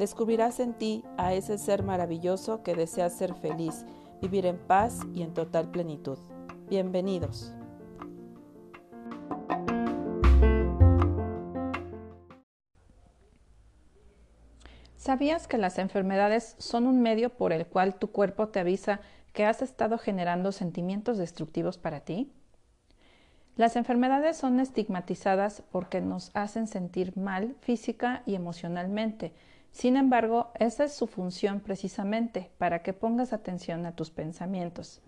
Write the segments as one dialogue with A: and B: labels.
A: Descubrirás en ti a ese ser maravilloso que desea ser feliz, vivir en paz y en total plenitud. Bienvenidos. ¿Sabías que las enfermedades son un medio por el cual tu cuerpo te avisa que has estado generando sentimientos destructivos para ti? Las enfermedades son estigmatizadas porque nos hacen sentir mal física y emocionalmente. Sin embargo, esa es su función precisamente, para que pongas atención a tus pensamientos.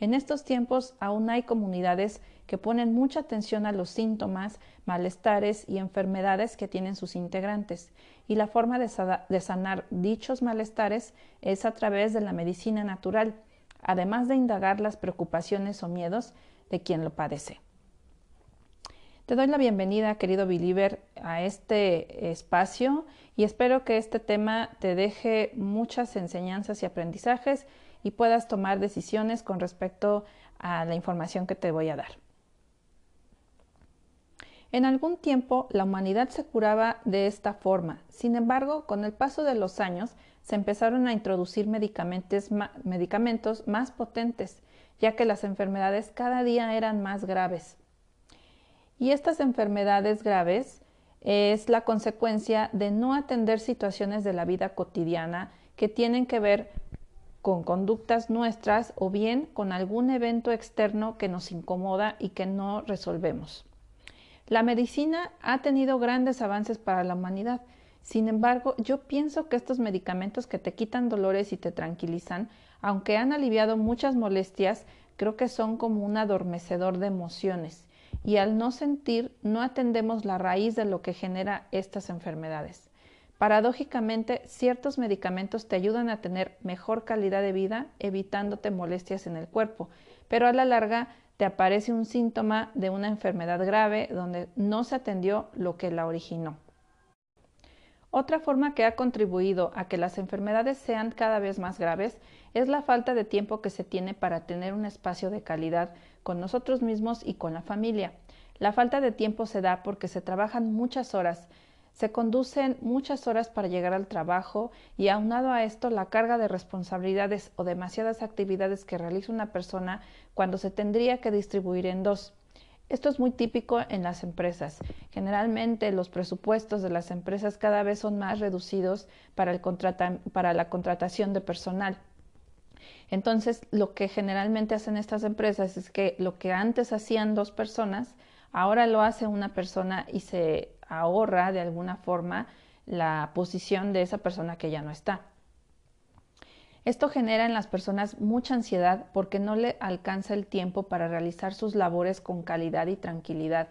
A: En estos tiempos aún hay comunidades que ponen mucha atención a los síntomas, malestares y enfermedades que tienen sus integrantes, y la forma de, sanar dichos malestares es a través de la medicina natural, además de indagar las preocupaciones o miedos de quien lo padece. Te doy la bienvenida, querido believer, a este espacio y espero que este tema te deje muchas enseñanzas y aprendizajes y puedas tomar decisiones con respecto a la información que te voy a dar. En algún tiempo la humanidad se curaba de esta forma, sin embargo, con el paso de los años se empezaron a introducir medicamentos, medicamentos más potentes, ya que las enfermedades cada día eran más graves. Y estas enfermedades graves es la consecuencia de no atender situaciones de la vida cotidiana que tienen que ver con conductas nuestras o bien con algún evento externo que nos incomoda y que no resolvemos. La medicina ha tenido grandes avances para la humanidad. Sin embargo, yo pienso que estos medicamentos que te quitan dolores y te tranquilizan, aunque han aliviado muchas molestias, creo que son como un adormecedor de emociones y al no sentir no atendemos la raíz de lo que genera estas enfermedades. Paradójicamente, ciertos medicamentos te ayudan a tener mejor calidad de vida evitándote molestias en el cuerpo, pero a la larga te aparece un síntoma de una enfermedad grave donde no se atendió lo que la originó. Otra forma que ha contribuido a que las enfermedades sean cada vez más graves es la falta de tiempo que se tiene para tener un espacio de calidad con nosotros mismos y con la familia. La falta de tiempo se da porque se trabajan muchas horas, se conducen muchas horas para llegar al trabajo y aunado a esto la carga de responsabilidades o demasiadas actividades que realiza una persona cuando se tendría que distribuir en dos. Esto es muy típico en las empresas. Generalmente los presupuestos de las empresas cada vez son más reducidos para, para la contratación de personal. Entonces, lo que generalmente hacen estas empresas es que lo que antes hacían dos personas, ahora lo hace una persona y se ahorra de alguna forma la posición de esa persona que ya no está. Esto genera en las personas mucha ansiedad porque no le alcanza el tiempo para realizar sus labores con calidad y tranquilidad.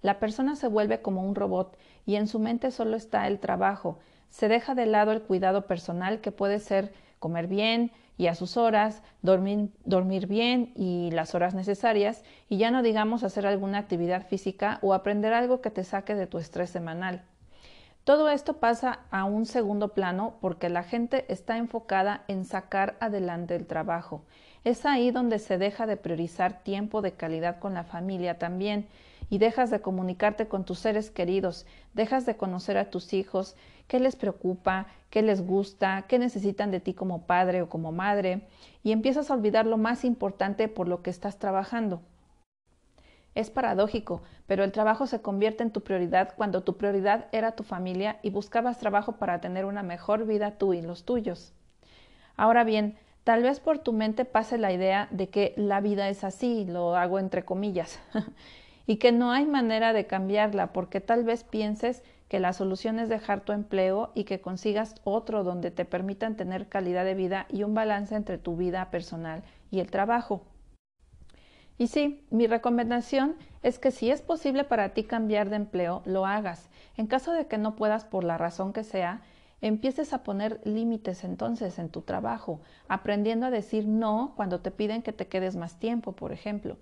A: La persona se vuelve como un robot y en su mente solo está el trabajo. Se deja de lado el cuidado personal que puede ser comer bien y a sus horas, dormir, dormir bien y las horas necesarias y ya no digamos hacer alguna actividad física o aprender algo que te saque de tu estrés semanal. Todo esto pasa a un segundo plano porque la gente está enfocada en sacar adelante el trabajo. Es ahí donde se deja de priorizar tiempo de calidad con la familia también y dejas de comunicarte con tus seres queridos, dejas de conocer a tus hijos, qué les preocupa, qué les gusta, qué necesitan de ti como padre o como madre, y empiezas a olvidar lo más importante por lo que estás trabajando. Es paradójico, pero el trabajo se convierte en tu prioridad cuando tu prioridad era tu familia y buscabas trabajo para tener una mejor vida tú y los tuyos. Ahora bien, Tal vez por tu mente pase la idea de que la vida es así, lo hago entre comillas, y que no hay manera de cambiarla porque tal vez pienses que la solución es dejar tu empleo y que consigas otro donde te permitan tener calidad de vida y un balance entre tu vida personal y el trabajo. Y sí, mi recomendación es que si es posible para ti cambiar de empleo, lo hagas. En caso de que no puedas por la razón que sea, empieces a poner límites entonces en tu trabajo, aprendiendo a decir no cuando te piden que te quedes más tiempo, por ejemplo.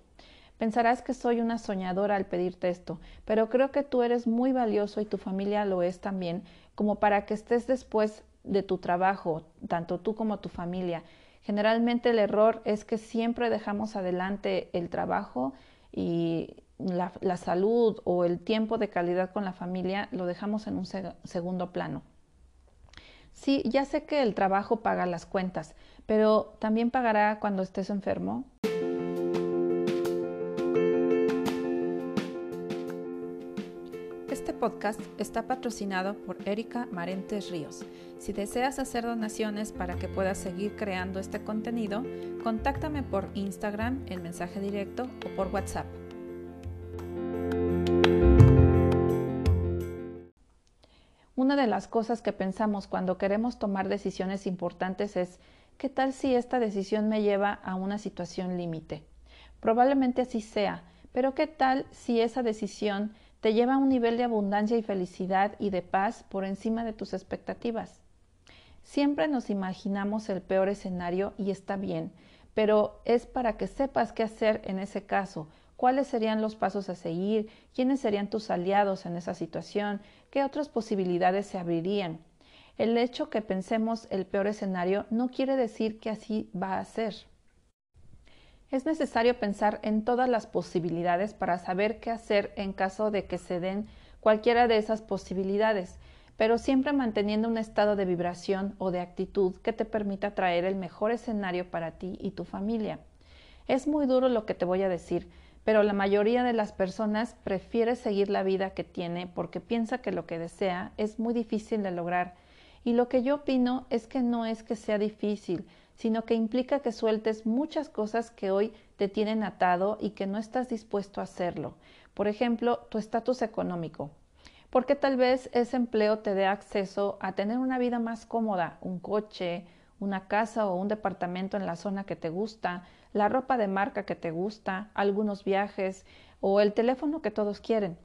A: Pensarás que soy una soñadora al pedirte esto, pero creo que tú eres muy valioso y tu familia lo es también, como para que estés después de tu trabajo, tanto tú como tu familia, Generalmente el error es que siempre dejamos adelante el trabajo y la, salud o el tiempo de calidad con la familia lo dejamos en un segundo plano. Sí, ya sé que el trabajo paga las cuentas, pero también pagará cuando estés enfermo. Podcast está patrocinado por Erika Marentes Ríos. Si deseas hacer donaciones para que puedas seguir creando este contenido, contáctame por Instagram en mensaje directo o por WhatsApp. Una de las cosas que pensamos cuando queremos tomar decisiones importantes es, ¿qué tal si esta decisión me lleva a una situación límite? Probablemente así sea, pero ¿qué tal si esa decisión te lleva a un nivel de abundancia y felicidad y de paz por encima de tus expectativas. Siempre nos imaginamos el peor escenario y está bien, pero es para que sepas qué hacer en ese caso, cuáles serían los pasos a seguir, quiénes serían tus aliados en esa situación, qué otras posibilidades se abrirían. El hecho que pensemos el peor escenario no quiere decir que así va a ser. Es necesario pensar en todas las posibilidades para saber qué hacer en caso de que se den cualquiera de esas posibilidades, pero siempre manteniendo un estado de vibración o de actitud que te permita traer el mejor escenario para ti y tu familia. Es muy duro lo que te voy a decir, pero la mayoría de las personas prefiere seguir la vida que tiene porque piensa que lo que desea es muy difícil de lograr. Y lo que yo opino es que no es que sea difícil, sino que implica que sueltes muchas cosas que hoy te tienen atado y que no estás dispuesto a hacerlo. Por ejemplo, tu estatus económico. Porque tal vez ese empleo te dé acceso a tener una vida más cómoda, un coche, una casa o un departamento en la zona que te gusta, la ropa de marca que te gusta, algunos viajes o el teléfono que todos quieren.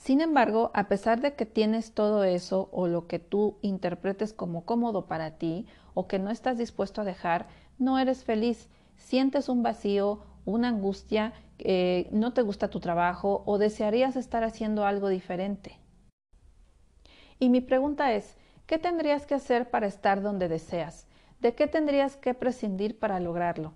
A: Sin embargo, a pesar de que tienes todo eso o lo que tú interpretes como cómodo para ti o que no estás dispuesto a dejar, no eres feliz, sientes un vacío, una angustia, eh, no te gusta tu trabajo o desearías estar haciendo algo diferente. Y mi pregunta es, ¿qué tendrías que hacer para estar donde deseas? ¿De qué tendrías que prescindir para lograrlo?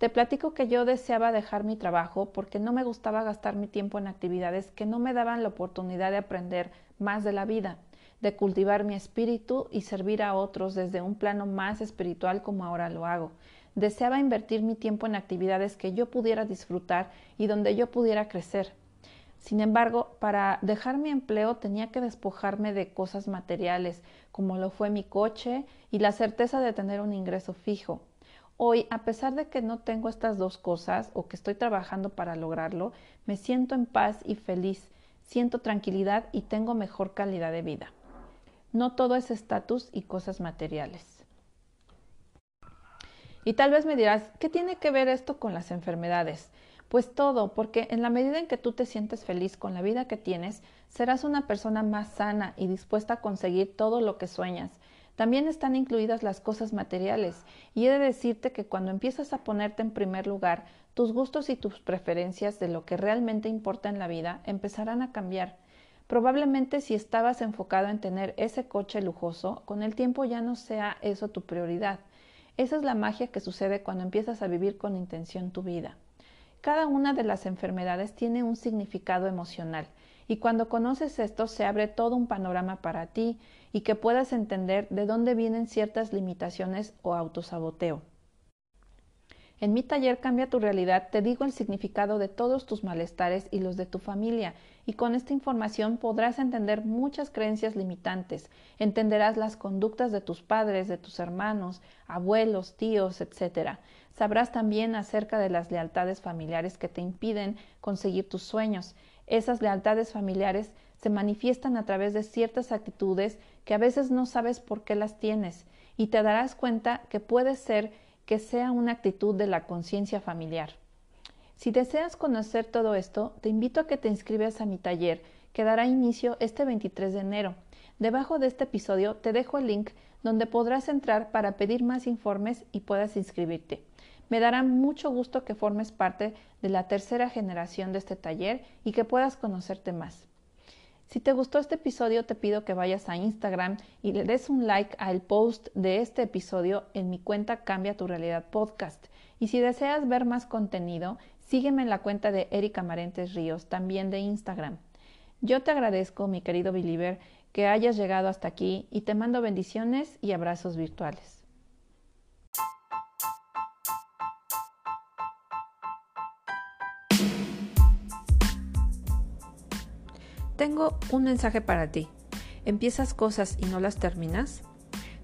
A: Te platico que yo deseaba dejar mi trabajo porque no me gustaba gastar mi tiempo en actividades que no me daban la oportunidad de aprender más de la vida, de cultivar mi espíritu y servir a otros desde un plano más espiritual como ahora lo hago. Deseaba invertir mi tiempo en actividades que yo pudiera disfrutar y donde yo pudiera crecer. Sin embargo, para dejar mi empleo tenía que despojarme de cosas materiales, como lo fue mi coche y la certeza de tener un ingreso fijo. Hoy, a pesar de que no tengo estas dos cosas o que estoy trabajando para lograrlo, me siento en paz y feliz, siento tranquilidad y tengo mejor calidad de vida. No todo es estatus y cosas materiales. Y tal vez me dirás, ¿qué tiene que ver esto con las enfermedades? Pues todo, porque en la medida en que tú te sientes feliz con la vida que tienes, serás una persona más sana y dispuesta a conseguir todo lo que sueñas también están incluidas las cosas materiales, y he de decirte que cuando empiezas a ponerte en primer lugar, tus gustos y tus preferencias de lo que realmente importa en la vida empezarán a cambiar. Probablemente si estabas enfocado en tener ese coche lujoso, con el tiempo ya no sea eso tu prioridad. Esa es la magia que sucede cuando empiezas a vivir con intención tu vida. Cada una de las enfermedades tiene un significado emocional y cuando conoces esto se abre todo un panorama para ti y que puedas entender de dónde vienen ciertas limitaciones o autosaboteo. En mi taller Cambia tu realidad te digo el significado de todos tus malestares y los de tu familia, y con esta información podrás entender muchas creencias limitantes, entenderás las conductas de tus padres, de tus hermanos, abuelos, tíos, etc. Sabrás también acerca de las lealtades familiares que te impiden conseguir tus sueños. Esas lealtades familiares se manifiestan a través de ciertas actitudes que a veces no sabes por qué las tienes, y te darás cuenta que puede ser que sea una actitud de la conciencia familiar. Si deseas conocer todo esto, te invito a que te inscribas a mi taller, que dará inicio este 23 de enero. Debajo de este episodio te dejo el link donde podrás entrar para pedir más informes y puedas inscribirte. Me dará mucho gusto que formes parte de la tercera generación de este taller y que puedas conocerte más. Si te gustó este episodio, te pido que vayas a Instagram y le des un like al post de este episodio en mi cuenta Cambia tu Realidad Podcast. Y si deseas ver más contenido, sígueme en la cuenta de Erika Marentes Ríos, también de Instagram. Yo te agradezco, mi querido Believer, que hayas llegado hasta aquí y te mando bendiciones y abrazos virtuales. Tengo un mensaje para ti. ¿Empiezas cosas y no las terminas?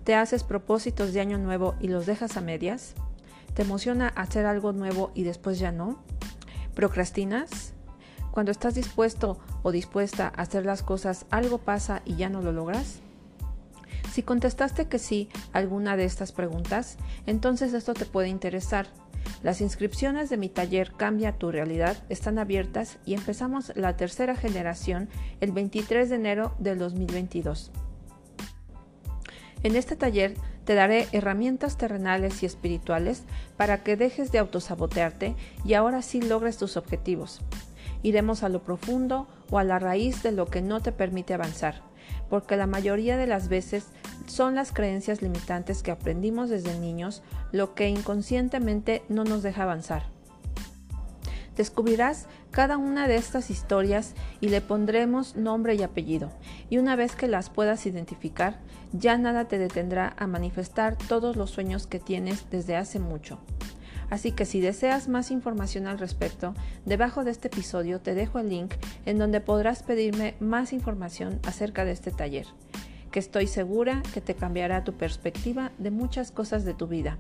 A: ¿Te haces propósitos de año nuevo y los dejas a medias? ¿Te emociona hacer algo nuevo y después ya no? ¿Procrastinas? Cuando estás dispuesto o dispuesta a hacer las cosas, algo pasa y ya no lo logras? Si contestaste que sí a alguna de estas preguntas, entonces esto te puede interesar las inscripciones de mi taller Cambia tu realidad están abiertas y empezamos la tercera generación el 23 de enero del 2022. En este taller te daré herramientas terrenales y espirituales para que dejes de autosabotearte y ahora sí logres tus objetivos. Iremos a lo profundo o a la raíz de lo que no te permite avanzar, porque la mayoría de las veces son las creencias limitantes que aprendimos desde niños lo que inconscientemente no nos deja avanzar. Descubrirás cada una de estas historias y le pondremos nombre y apellido, y una vez que las puedas identificar, ya nada te detendrá a manifestar todos los sueños que tienes desde hace mucho. Así que si deseas más información al respecto, debajo de este episodio te dejo el link en donde podrás pedirme más información acerca de este taller que estoy segura que te cambiará tu perspectiva de muchas cosas de tu vida.